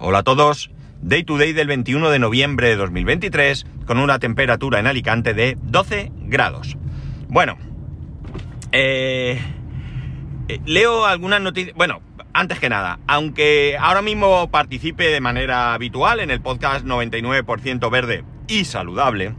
Hola a todos. Day to day del 21 de noviembre de 2023 con una temperatura en Alicante de 12 grados. Bueno, eh, eh, leo algunas noticias. Bueno, antes que nada, aunque ahora mismo participe de manera habitual en el podcast 99% verde y saludable,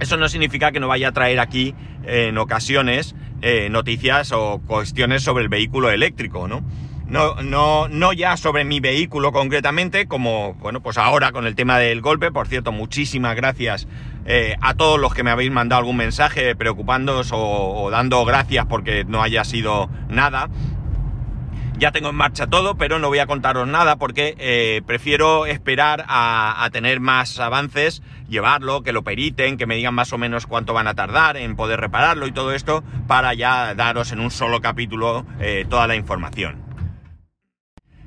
eso no significa que no vaya a traer aquí en ocasiones eh, noticias o cuestiones sobre el vehículo eléctrico, ¿no? No, no, no ya sobre mi vehículo concretamente, como, bueno, pues ahora con el tema del golpe. Por cierto, muchísimas gracias eh, a todos los que me habéis mandado algún mensaje preocupándoos o, dando gracias porque no haya sido nada. Ya tengo en marcha todo, pero no voy a contaros nada porque eh, prefiero esperar a, tener más avances, llevarlo, que lo periten, que me digan más o menos cuánto van a tardar en poder repararlo y todo esto, para ya daros en un solo capítulo eh, toda la información.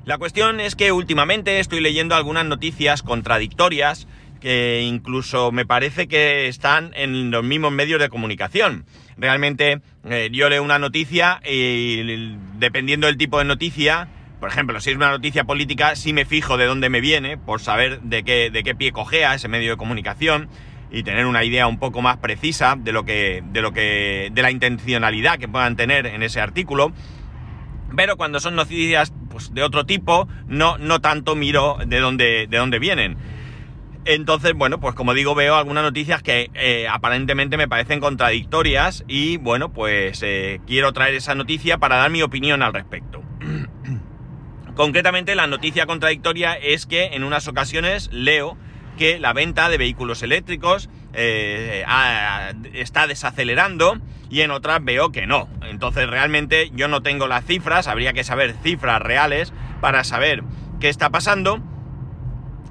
La cuestión es que últimamente estoy leyendo algunas noticias contradictorias que incluso me parece que están en los mismos medios de comunicación. Realmente eh, yo leo una noticia y dependiendo del tipo de noticia, por ejemplo, si es una noticia política, sí me fijo de dónde me viene, por saber de qué, de qué pie cojea ese medio de comunicación y tener una idea un poco más precisa de lo que, de lo que, de la intencionalidad que puedan tener en ese artículo. Pero cuando son noticias pues, de otro tipo, no, no tanto miro de dónde, de dónde vienen. Entonces, bueno, pues como digo, veo algunas noticias que eh, aparentemente me parecen contradictorias y bueno, pues eh, quiero traer esa noticia para dar mi opinión al respecto. Concretamente, la noticia contradictoria es que en unas ocasiones leo que la venta de vehículos eléctricos eh, está desacelerando y en otras veo que no. Entonces realmente yo no tengo las cifras, habría que saber cifras reales para saber qué está pasando.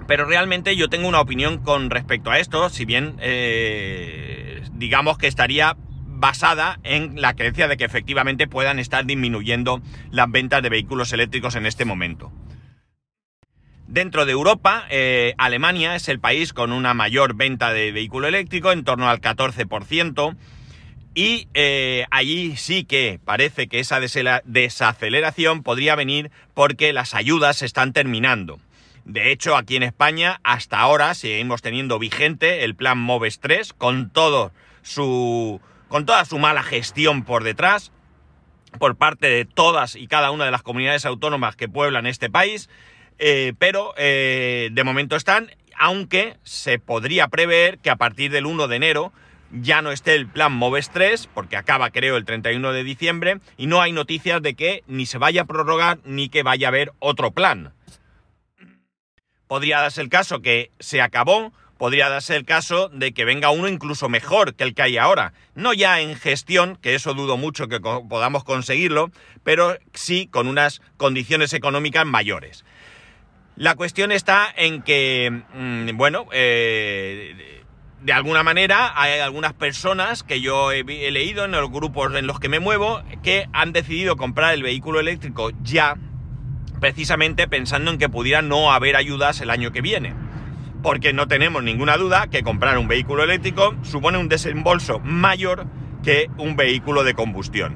Pero realmente yo tengo una opinión con respecto a esto, si bien eh, digamos que estaría basada en la creencia de que efectivamente puedan estar disminuyendo las ventas de vehículos eléctricos en este momento. Dentro de Europa, eh, Alemania es el país con una mayor venta de vehículo eléctrico, en torno al 14%, y eh, allí sí que parece que esa desaceleración podría venir porque las ayudas se están terminando. De hecho, aquí en España, hasta ahora seguimos teniendo vigente el plan MOVES 3 con todo su. con toda su mala gestión por detrás, por parte de todas y cada una de las comunidades autónomas que pueblan este país. Eh, pero eh, de momento están, aunque se podría prever que a partir del 1 de enero ya no esté el plan MOVES 3, porque acaba creo el 31 de diciembre, y no hay noticias de que ni se vaya a prorrogar ni que vaya a haber otro plan. Podría darse el caso que se acabó, podría darse el caso de que venga uno incluso mejor que el que hay ahora. No ya en gestión, que eso dudo mucho que podamos conseguirlo, pero sí con unas condiciones económicas mayores. La cuestión está en que, mm, bueno, eh, de alguna manera hay algunas personas que yo he, leído en los grupos en los que me muevo que han decidido comprar el vehículo eléctrico ya, precisamente pensando en que pudiera no haber ayudas el año que viene. Porque no tenemos ninguna duda que comprar un vehículo eléctrico supone un desembolso mayor que un vehículo de combustión.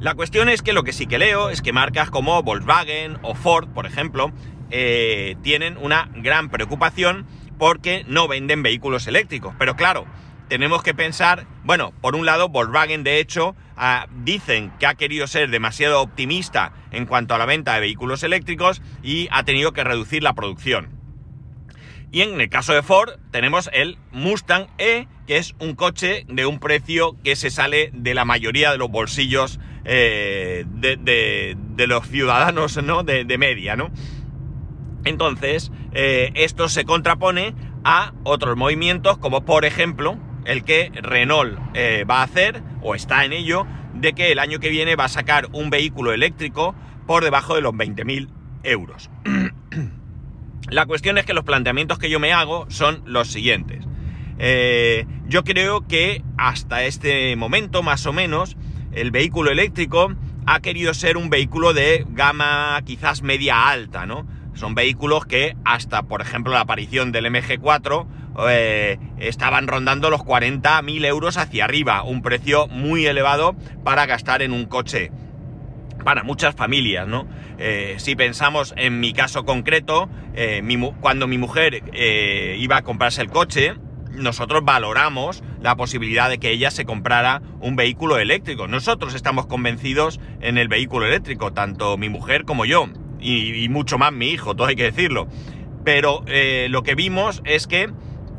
La cuestión es que lo que sí que leo es que marcas como Volkswagen o Ford, por ejemplo, eh, tienen una gran preocupación porque no venden vehículos eléctricos. Pero claro, tenemos que pensar, bueno, por un lado, Volkswagen de hecho ah, dicen que ha querido ser demasiado optimista en cuanto a la venta de vehículos eléctricos y ha tenido que reducir la producción. Y en el caso de Ford tenemos el Mustang E, que es un coche de un precio que se sale de la mayoría de los bolsillos eh, de, los ciudadanos ¿no? de, media, ¿no? Entonces, eh, esto se contrapone a otros movimientos, como por ejemplo el que Renault eh, va a hacer, o está en ello, de que el año que viene va a sacar un vehículo eléctrico por debajo de los 20.000 euros. La cuestión es que los planteamientos que yo me hago son los siguientes. yo creo que hasta este momento, más o menos, el vehículo eléctrico ha querido ser un vehículo de gama quizás media alta, ¿no? Son vehículos que hasta, por ejemplo, la aparición del MG4 eh, estaban rondando los 40.000 euros hacia arriba, un precio muy elevado para gastar en un coche. para muchas familias, ¿no? Eh, si pensamos en mi caso concreto, eh, cuando mi mujer iba a comprarse el coche, nosotros valoramos la posibilidad de que ella se comprara un vehículo eléctrico. Nosotros estamos convencidos en el vehículo eléctrico, tanto mi mujer como yo, y, mucho más mi hijo, todo hay que decirlo. Pero lo que vimos es que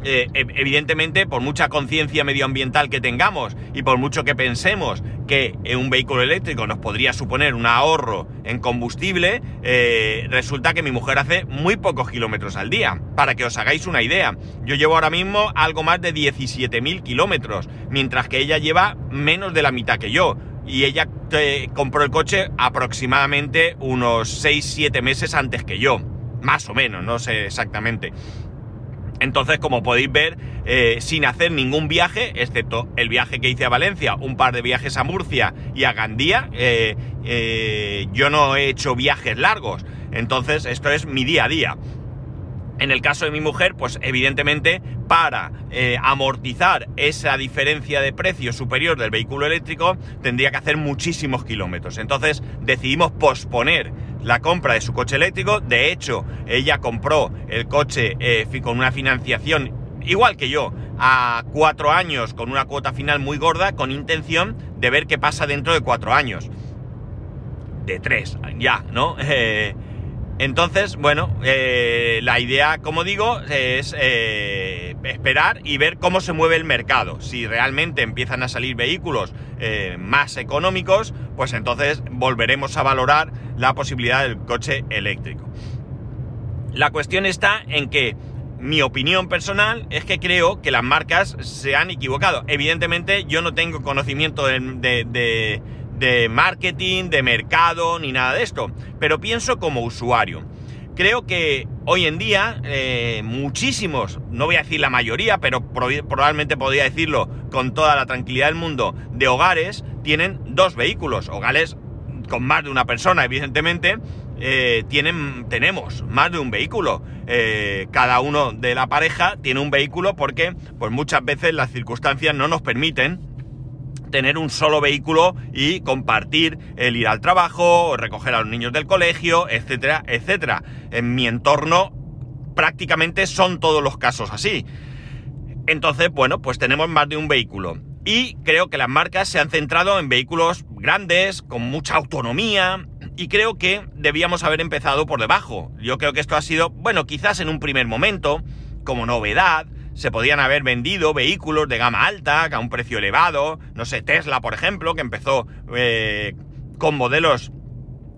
eh, evidentemente, por mucha conciencia medioambiental que tengamos y por mucho que pensemos que un vehículo eléctrico nos podría suponer un ahorro en combustible, eh, resulta que mi mujer hace muy pocos kilómetros al día. Para que os hagáis una idea, yo llevo ahora mismo algo más de 17.000 kilómetros, mientras que ella lleva menos de la mitad que yo. Y ella eh, compró el coche aproximadamente unos 6-7 meses antes que yo. Más o menos, no sé exactamente. Entonces, como podéis ver, eh, sin hacer ningún viaje, excepto el viaje que hice a Valencia, un par de viajes a Murcia y a Gandía, eh, eh, yo no he hecho viajes largos. Entonces, esto es mi día a día. En el caso de mi mujer, pues evidentemente para amortizar esa diferencia de precio superior del vehículo eléctrico tendría que hacer muchísimos kilómetros. Entonces decidimos posponer la compra de su coche eléctrico. De hecho, ella compró el coche eh, con una financiación igual que yo, a cuatro años con una cuota final muy gorda, con intención de ver qué pasa dentro de cuatro años. De tres, ya, ¿no? Eh, entonces, bueno, eh, la idea, como digo, es eh, esperar y ver cómo se mueve el mercado. Si realmente empiezan a salir vehículos eh, más económicos, pues entonces volveremos a valorar la posibilidad del coche eléctrico. La cuestión está en que mi opinión personal es que creo que las marcas se han equivocado. Evidentemente yo no tengo conocimiento de de marketing, de mercado, ni nada de esto, pero pienso como usuario. Creo que hoy en día eh, muchísimos, no voy a decir la mayoría, pero probablemente podría decirlo con toda la tranquilidad del mundo, de hogares tienen dos vehículos, hogares con más de una persona, evidentemente, eh, tienen, tenemos más de un vehículo. Eh, cada uno de la pareja tiene un vehículo porque pues muchas veces las circunstancias no nos permiten tener un solo vehículo y compartir el ir al trabajo, recoger a los niños del colegio, etcétera, etcétera. En mi entorno prácticamente son todos los casos así. Entonces, bueno, pues tenemos más de un vehículo. Y creo que las marcas se han centrado en vehículos grandes, con mucha autonomía, y creo que debíamos haber empezado por debajo. Yo creo que esto ha sido, bueno, quizás en un primer momento, como novedad, se podían haber vendido vehículos de gama alta, a un precio elevado, no sé, Tesla, por ejemplo, que empezó eh, con modelos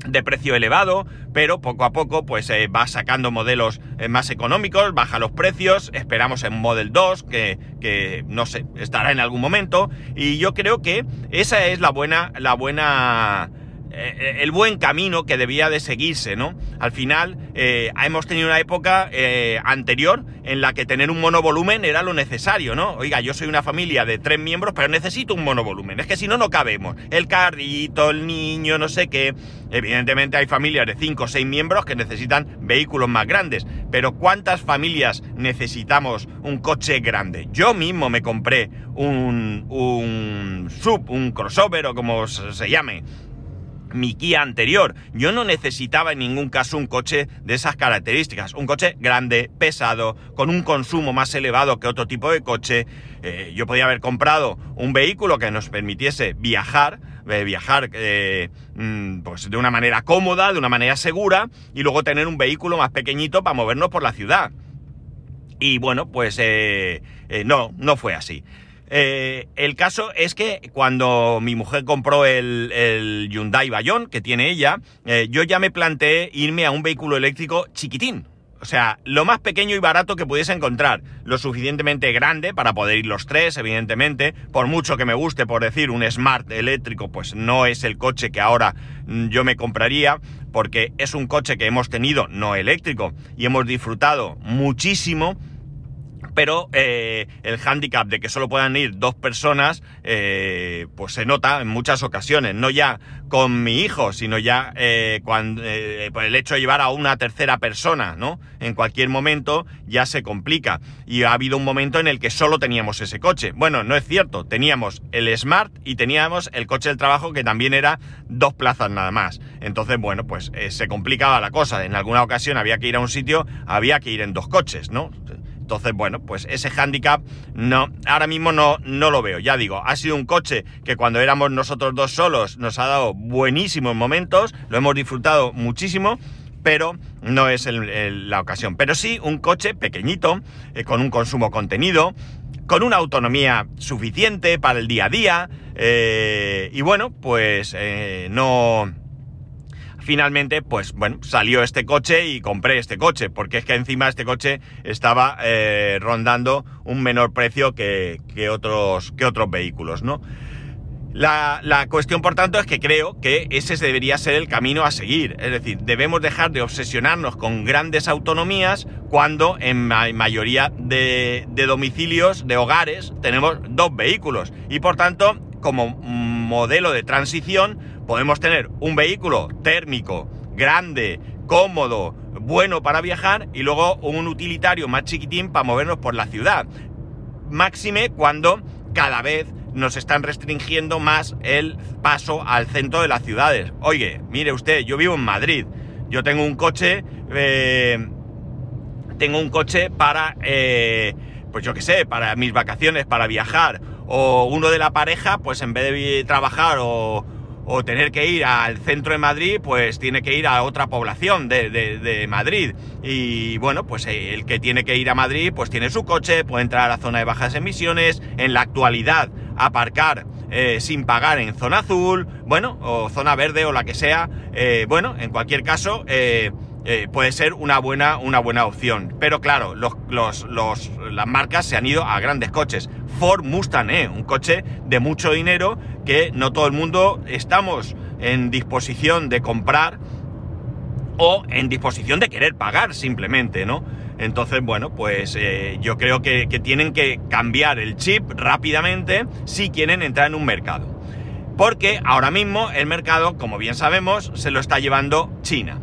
de precio elevado, pero poco a poco pues eh, va sacando modelos eh, más económicos, baja los precios, esperamos en Model 2 que, que, no sé, estará en algún momento. Y yo creo que esa es la buena la buena el buen camino que debía de seguirse, ¿no? Al final eh, hemos tenido una época eh, anterior en la que tener un monovolumen era lo necesario, ¿no? Oiga, yo soy una familia de tres miembros, pero necesito un monovolumen, es que si no, no cabemos. El carrito, el niño, no sé qué. Evidentemente hay familias de cinco o seis miembros que necesitan vehículos más grandes, pero ¿cuántas familias necesitamos un coche grande? Yo mismo me compré un, un sub, un crossover o como se llame mi Kia anterior. Yo no necesitaba en ningún caso un coche de esas características. Un coche grande, pesado, con un consumo más elevado que otro tipo de coche. Eh, yo podía haber comprado un vehículo que nos permitiese viajar, eh, viajar eh, mm, pues de una manera cómoda, de una manera segura, y luego tener un vehículo más pequeñito para movernos por la ciudad. Y bueno, pues no, no fue así. Eh, el caso es que cuando mi mujer compró el, Hyundai Bayon que tiene ella, eh, yo ya me planteé irme a un vehículo eléctrico chiquitín. O sea, lo más pequeño y barato que pudiese encontrar. Lo suficientemente grande para poder ir los tres, evidentemente. Por mucho que me guste, por decir, un Smart eléctrico, pues no es el coche que ahora mm, yo me compraría, porque es un coche que hemos tenido no eléctrico y hemos disfrutado muchísimo pero eh, el hándicap de que solo puedan ir dos personas, eh, pues se nota en muchas ocasiones, no ya con mi hijo, sino ya eh, cuando, por el hecho de llevar a una tercera persona, ¿no? En cualquier momento ya se complica. Y ha habido un momento en el que solo teníamos ese coche. Bueno, no es cierto, teníamos el Smart y teníamos el coche del trabajo que también era dos plazas nada más. Entonces, bueno, pues se complicaba la cosa. En alguna ocasión había que ir a un sitio, había que ir en dos coches, ¿no? Entonces, bueno, pues ese handicap no, ahora mismo no, no lo veo. Ya digo, ha sido un coche que cuando éramos nosotros dos solos nos ha dado buenísimos momentos, lo hemos disfrutado muchísimo, pero no es la ocasión. Pero sí un coche pequeñito, eh, con un consumo contenido, con una autonomía suficiente para el día a día, eh, y bueno, pues eh, no finalmente, pues bueno, salió este coche y compré este coche, porque es que encima este coche estaba eh, rondando un menor precio que, otros, que otros vehículos, ¿no? La, la, cuestión, por tanto, es que creo que ese debería ser el camino a seguir. Es decir, debemos dejar de obsesionarnos con grandes autonomías cuando en mayoría de, de domicilios, de hogares, tenemos dos vehículos. Y por tanto, como modelo de transición, podemos tener un vehículo térmico, grande, cómodo, bueno para viajar y luego un utilitario más chiquitín para movernos por la ciudad. Máxime cuando cada vez nos están restringiendo más el paso al centro de las ciudades. Oye, mire usted, yo vivo en Madrid, yo tengo un coche, eh, tengo un coche para, eh, pues yo qué sé, para mis vacaciones, para viajar, o uno de la pareja, pues en vez de trabajar o o tener que ir al centro de Madrid, pues tiene que ir a otra población de, Madrid. Y bueno, pues eh, el que tiene que ir a Madrid, pues tiene su coche, puede entrar a la zona de bajas emisiones, en la actualidad aparcar eh, sin pagar en zona azul, bueno, o zona verde o la que sea. Eh, bueno, en cualquier caso, puede ser una buena, una buena opción. Pero claro, los, las marcas se han ido a grandes coches. Ford Mustang, un coche de mucho dinero que no todo el mundo estamos en disposición de comprar o en disposición de querer pagar simplemente, ¿no? Entonces, bueno, pues eh, yo creo que, tienen que cambiar el chip rápidamente si quieren entrar en un mercado. Porque ahora mismo el mercado, como bien sabemos, se lo está llevando China.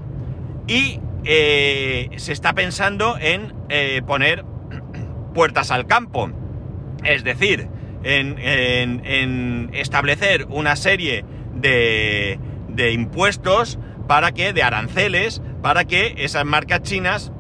Y eh, se está pensando en eh, poner puertas al campo. Es decir, en, establecer una serie de, de impuestos para que, de aranceles, para que esas marcas chinas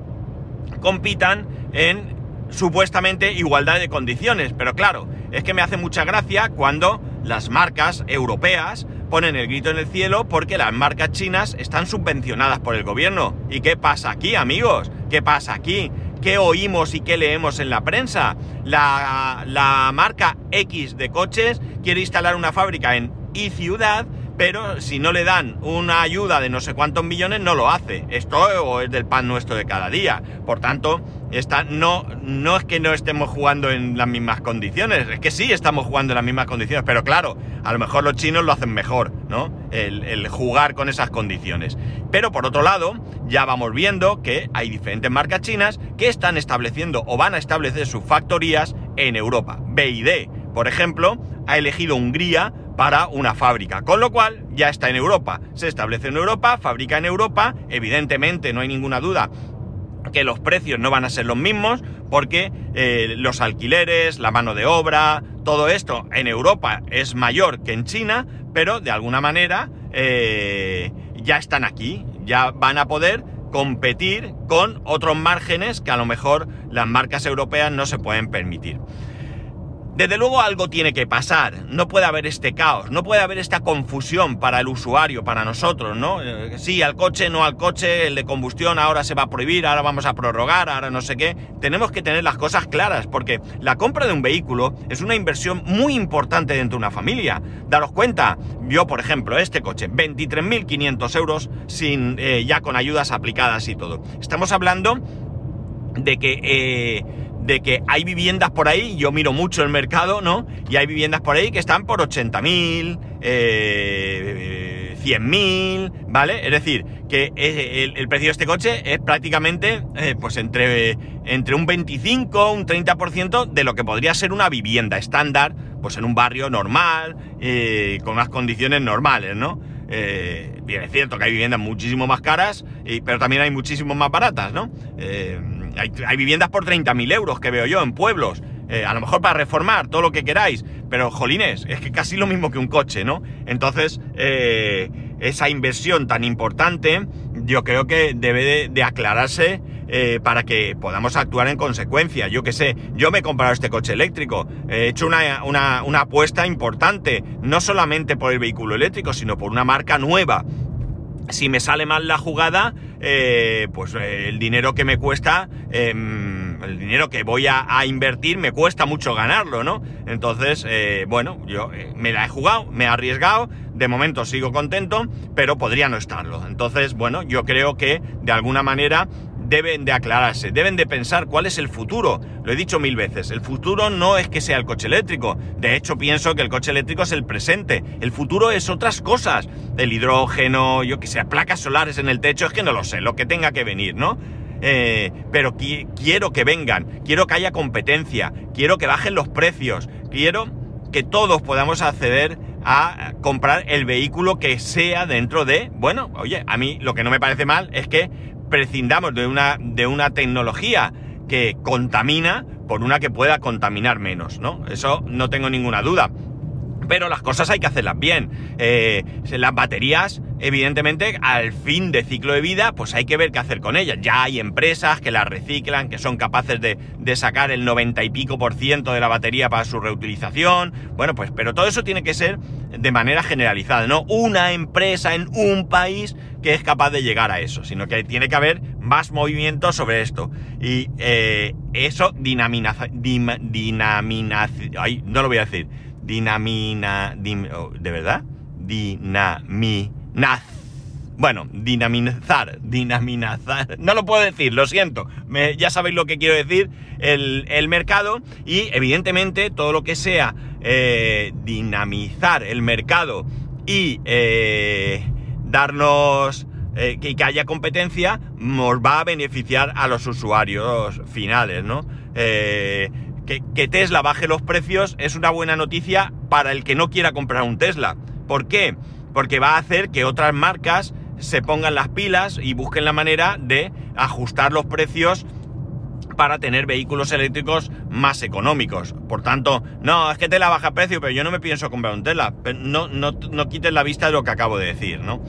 compitan en supuestamente igualdad de condiciones. Pero claro, es que me hace mucha gracia cuando las marcas europeas ponen el grito en el cielo porque las marcas chinas están subvencionadas por el gobierno. ¿Y qué pasa aquí, amigos? ¿Qué pasa aquí? Qué oímos y qué leemos en la prensa. La, marca X de coches quiere instalar una fábrica en y ciudad, pero si no le dan una ayuda de no sé cuántos millones, no lo hace. Esto es del pan nuestro de cada día. Por tanto, Está, no, no es que no estemos jugando en las mismas condiciones, es que sí estamos jugando en las mismas condiciones, pero claro, a lo mejor los chinos lo hacen mejor, ¿no? El, jugar con esas condiciones. Pero por otro lado, ya vamos viendo que hay diferentes marcas chinas que están estableciendo o van a establecer sus factorías en Europa. BID, por ejemplo, ha elegido Hungría para una fábrica, con lo cual ya está en Europa. Se establece en Europa, fabrica en Europa, evidentemente no hay ninguna duda que los precios no van a ser los mismos porque eh, los alquileres, la mano de obra, todo esto en Europa es mayor que en China, pero de alguna manera eh, ya están aquí, ya van a poder competir con otros márgenes que a lo mejor las marcas europeas no se pueden permitir. Desde luego algo tiene que pasar, no puede haber este caos, no puede haber esta confusión para el usuario, para nosotros, ¿no? Eh, sí, al coche, no al coche, el de combustión ahora se va a prohibir, ahora vamos a prorrogar, ahora no sé qué. Tenemos que tener las cosas claras, porque la compra de un vehículo es una inversión muy importante dentro de una familia. Daros cuenta, yo por ejemplo, este coche, 23.500 euros sin, eh, ya con ayudas aplicadas y todo. Estamos hablando de que... Eh, de que hay viviendas por ahí, yo miro mucho el mercado, ¿no? Y hay viviendas por ahí que están por 80.000, eh, 100.000, ¿vale? Es decir, que el, precio de este coche es prácticamente eh, pues entre, entre un 25, un 30% de lo que podría ser una vivienda estándar, pues en un barrio normal, eh, con unas condiciones normales, ¿no? Eh, bien, es cierto que hay viviendas muchísimo más caras, pero también hay muchísimo más baratas, ¿no? Hay, hay, viviendas por 30.000 euros que veo yo en pueblos. a lo mejor para reformar todo lo que queráis, pero jolines, es que casi lo mismo que un coche, ¿no? Entonces, esa inversión tan importante, yo creo que debe de, aclararse eh, para que podamos actuar en consecuencia. Yo que sé, yo me he comprado este coche eléctrico, he hecho una, una apuesta importante, no solamente por el vehículo eléctrico, sino por una marca nueva si me sale mal la jugada, eh, pues eh, el dinero que me cuesta, em, el dinero que voy a, invertir, me cuesta mucho ganarlo, ¿no? Entonces, eh, bueno, yo me la he jugado, me he arriesgado, de momento sigo contento, pero podría no estarlo. Entonces, bueno, yo creo que de alguna manera deben de aclararse, deben de pensar cuál es el futuro. Lo he dicho mil veces, el futuro no es que sea el coche eléctrico. De hecho, pienso que el coche eléctrico es el presente. El futuro es otras cosas. El hidrógeno, yo que sé, placas solares en el techo, es que no lo sé, lo que tenga que venir, ¿no? Eh, pero quiero que vengan, quiero que haya competencia, quiero que bajen los precios, quiero que todos podamos acceder a comprar el vehículo que sea dentro de, bueno, oye, a mí lo que no me parece mal es que prescindamos de una, de una tecnología que contamina por una que pueda contaminar menos, ¿no? Eso no tengo ninguna duda. Pero las cosas hay que hacerlas bien. Eh, las baterías, evidentemente, al fin de ciclo de vida, pues hay que ver qué hacer con ellas. Ya hay empresas que las reciclan, que son capaces de, de sacar el 90 y pico por ciento de la batería para su reutilización. Bueno, pues, pero todo eso tiene que ser de manera generalizada, no una empresa en un país que es capaz de llegar a eso, sino que tiene que haber más movimiento sobre esto. Y eh, eso dinamina, dinamina, ay, no lo voy a decir, dinamina, oh, ¿de verdad? Dinaminaz. Bueno, dinamizar, dinaminazar, no lo puedo decir, lo siento, ya sabéis lo que quiero decir, el, mercado y evidentemente todo lo que sea eh, dinamizar el mercado y eh, darnos eh, que, haya competencia, nos va a beneficiar a los usuarios finales, ¿no? Eh, que, Tesla baje los precios es una buena noticia para el que no quiera comprar un Tesla. ¿Por qué? Porque va a hacer que otras marcas se pongan las pilas y busquen la manera de ajustar los precios para tener vehículos eléctricos más económicos. Por tanto, no, es que Tesla baja precio, pero yo no me pienso comprar un Tesla. No, no, no quites la vista de lo que acabo de decir, ¿no?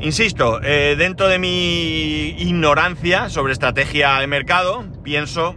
Insisto, eh, dentro de mi ignorancia sobre estrategia de mercado, pienso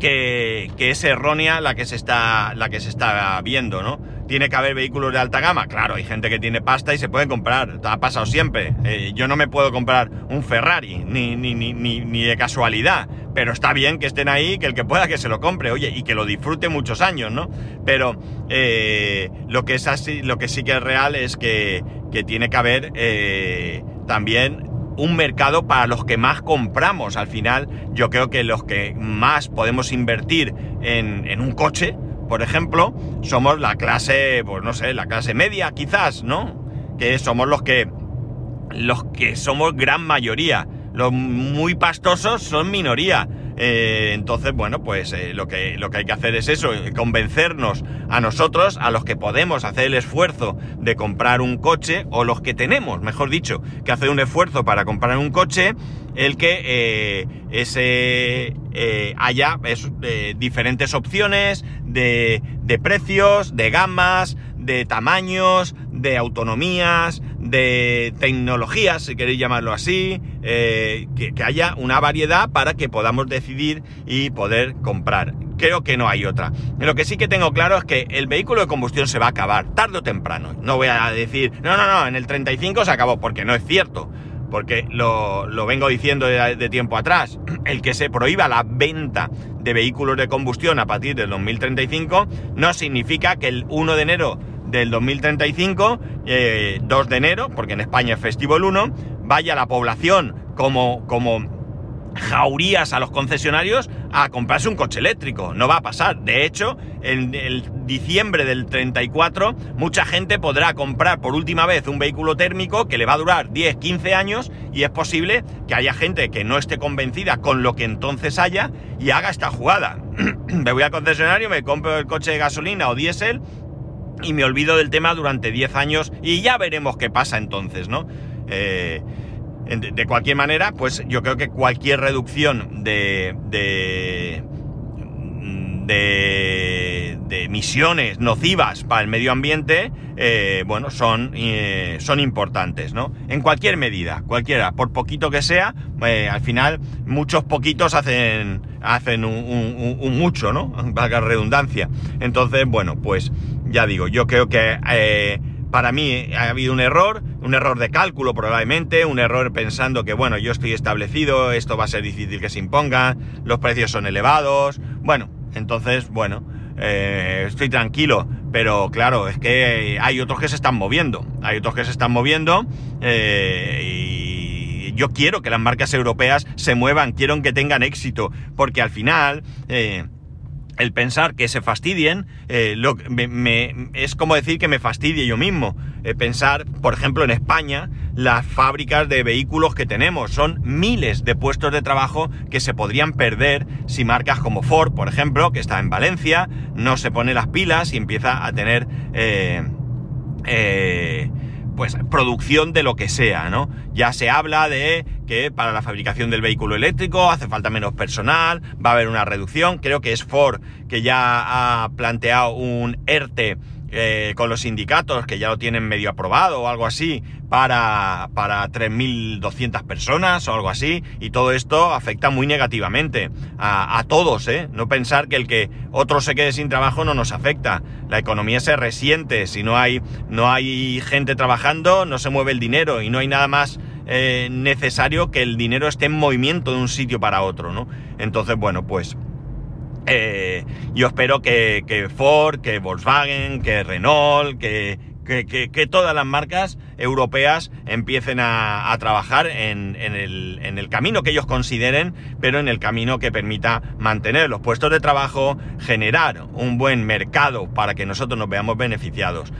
que, es errónea la que se está, la que se está viendo, ¿no? tiene que haber vehículos de alta gama. Claro, hay gente que tiene pasta y se puede comprar. Ha pasado siempre. Eh, yo no me puedo comprar un Ferrari, ni, ni, ni, ni, de casualidad. Pero está bien que estén ahí, que el que pueda que se lo compre, oye, y que lo disfrute muchos años, ¿no? Pero eh, lo, que es así, lo que sí que es real es que, que tiene que haber eh, también un mercado para los que más compramos. Al final, yo creo que los que más podemos invertir en, en un coche, por ejemplo, somos la clase, pues no sé, la clase media quizás, ¿no? Que somos los que los que somos gran mayoría. Los muy pastosos son minoría. Eh, entonces, bueno, pues eh, lo, que, lo que hay que hacer es eso, convencernos a nosotros, a los que podemos hacer el esfuerzo de comprar un coche, o los que tenemos, mejor dicho, que hacer un esfuerzo para comprar un coche, el que eh, ese, haya diferentes opciones de, de precios, de gamas, de tamaños, de autonomías, de tecnologías, si queréis llamarlo así, eh, que, haya una variedad para que podamos decidir y poder comprar. Creo que no hay otra. Lo que sí que tengo claro es que el vehículo de combustión se va a acabar, tarde o temprano. No voy a decir, no, no, no, en el 35 se acabó, porque no es cierto. Porque lo, vengo diciendo de, de tiempo atrás. El que se prohíba la venta de vehículos de combustión a partir del 2035 no significa que el 1 de enero del 2035, 2 eh, de enero, porque en España es festivo el 1, vaya la población como, como jaurías a los concesionarios a comprarse un coche eléctrico. No va a pasar. De hecho, en el diciembre del 34, mucha gente podrá comprar por última vez un vehículo térmico que le va a durar 10, 15 años y es posible que haya gente que no esté convencida con lo que entonces haya y haga esta jugada. me voy al concesionario, me compro el coche de gasolina o diésel y me olvido del tema durante 10 años y ya veremos qué pasa entonces, ¿no? Eh, de cualquier manera, pues yo creo que cualquier reducción de, de, de, emisiones nocivas para el medio ambiente, eh, bueno, son, eh, son importantes, ¿no? En cualquier medida, cualquiera, por poquito que sea, eh, al final muchos poquitos hacen, hacen un, un mucho, ¿no? Valga redundancia. Entonces, bueno, pues ya digo, yo creo que para mí ha habido un error, un error de cálculo probablemente, un error pensando que, bueno, yo estoy establecido, esto va a ser difícil que se imponga, los precios son elevados, bueno, entonces, bueno, eh, estoy tranquilo, pero claro, es que hay otros que se están moviendo, hay otros que se están moviendo eh, y yo quiero que las marcas europeas se muevan, quiero que tengan éxito, porque al final... Eh, el pensar que se fastidien eh, lo, me, es como decir que me fastidie yo mismo. Eh, pensar, por ejemplo, en España, las fábricas de vehículos que tenemos. Son miles de puestos de trabajo que se podrían perder si marcas como Ford, por ejemplo, que está en Valencia, no se pone las pilas y empieza a tener... Eh, pues producción de lo que sea, ¿no? Ya se habla de que para la fabricación del vehículo eléctrico hace falta menos personal, va a haber una reducción, creo que es Ford que ya ha planteado un ERTE eh, con los sindicatos que ya lo tienen medio aprobado o algo así para, para 3.200 personas o algo así y todo esto afecta muy negativamente a, a, todos, ¿eh? No pensar que el que otro se quede sin trabajo no nos afecta. La economía se resiente, si no hay, no hay gente trabajando no se mueve el dinero y no hay nada más eh, necesario que el dinero esté en movimiento de un sitio para otro, ¿no? Entonces, bueno, pues eh, yo espero que, Ford, que Volkswagen, que Renault, que, que, todas las marcas europeas empiecen a, trabajar en, el, en, el, camino que ellos consideren, pero en el camino que permita mantener los puestos de trabajo, generar un buen mercado para que nosotros nos veamos beneficiados.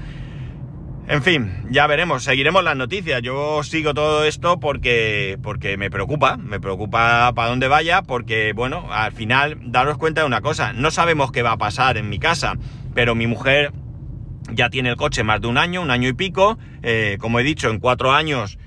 En fin, ya veremos, seguiremos las noticias. Yo sigo todo esto porque, porque me preocupa, me preocupa para dónde vaya, porque, bueno, al final, daros cuenta de una cosa, no sabemos qué va a pasar en mi casa, pero mi mujer ya tiene el coche más de un año, un año y pico, eh, como he dicho, en cuatro años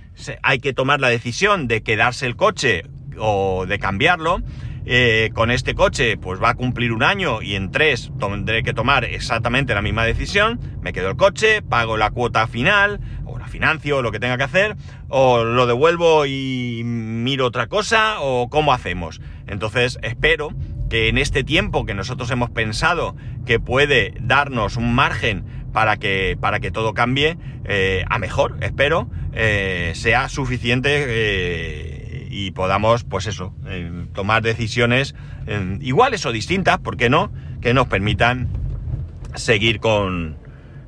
hay que tomar la decisión de quedarse el coche o de cambiarlo. Eh, con este coche pues va a cumplir un año y en tres tendré que tomar exactamente la misma decisión, me quedo el coche, pago la cuota final, o la financio, o lo que tenga que hacer, o lo devuelvo y miro otra cosa, o cómo hacemos. Entonces espero que en este tiempo que nosotros hemos pensado que puede darnos un margen para que, para que todo cambie eh, a mejor, espero, eh, sea suficiente y podamos, pues eso, eh, tomar decisiones eh, iguales o distintas, ¿por qué no? Que nos permitan seguir con,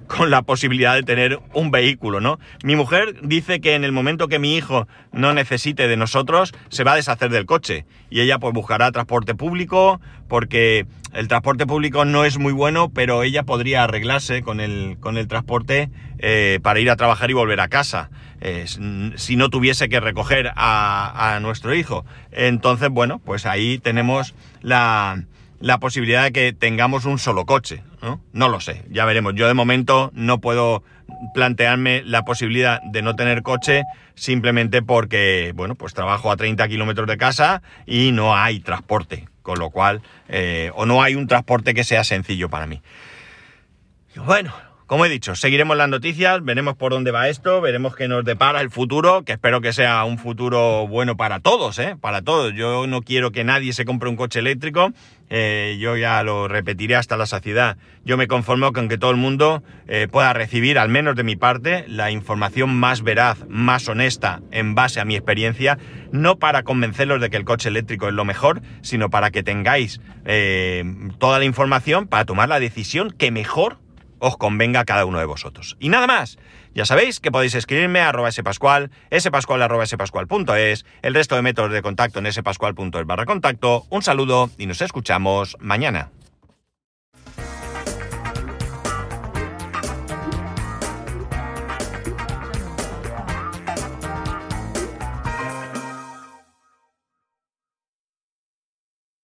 con la posibilidad de tener un vehículo, ¿no? Mi mujer dice que en el momento que mi hijo no necesite de nosotros, se va a deshacer del coche. Y ella pues buscará transporte público, porque el transporte público no es muy bueno, pero ella podría arreglarse con el, con el transporte eh, para ir a trabajar y volver a casa. si no tuviese que recoger a, a nuestro hijo. Entonces, bueno, pues ahí tenemos la, la posibilidad de que tengamos un solo coche, ¿no? No lo sé, ya veremos. Yo de momento no puedo plantearme la posibilidad de no tener coche simplemente porque, bueno, pues trabajo a 30 kilómetros de casa y no hay transporte, con lo cual, eh, o no hay un transporte que sea sencillo para mí. Bueno, como he dicho, seguiremos las noticias, veremos por dónde va esto, veremos qué nos depara el futuro, que espero que sea un futuro bueno para todos, ¿eh? Para todos. Yo no quiero que nadie se compre un coche eléctrico, eh, yo ya lo repetiré hasta la saciedad. Yo me conformo con que todo el mundo eh, pueda recibir, al menos de mi parte, la información más veraz, más honesta, en base a mi experiencia, no para convencerlos de que el coche eléctrico es lo mejor, sino para que tengáis eh, toda la información para tomar la decisión que mejor os convenga a cada uno de vosotros. Y nada más. Ya sabéis que podéis escribirme a arroba spascual, spascual arroba spascual.es, el resto de métodos de contacto en spascual.es barra contacto. Un saludo y nos escuchamos mañana.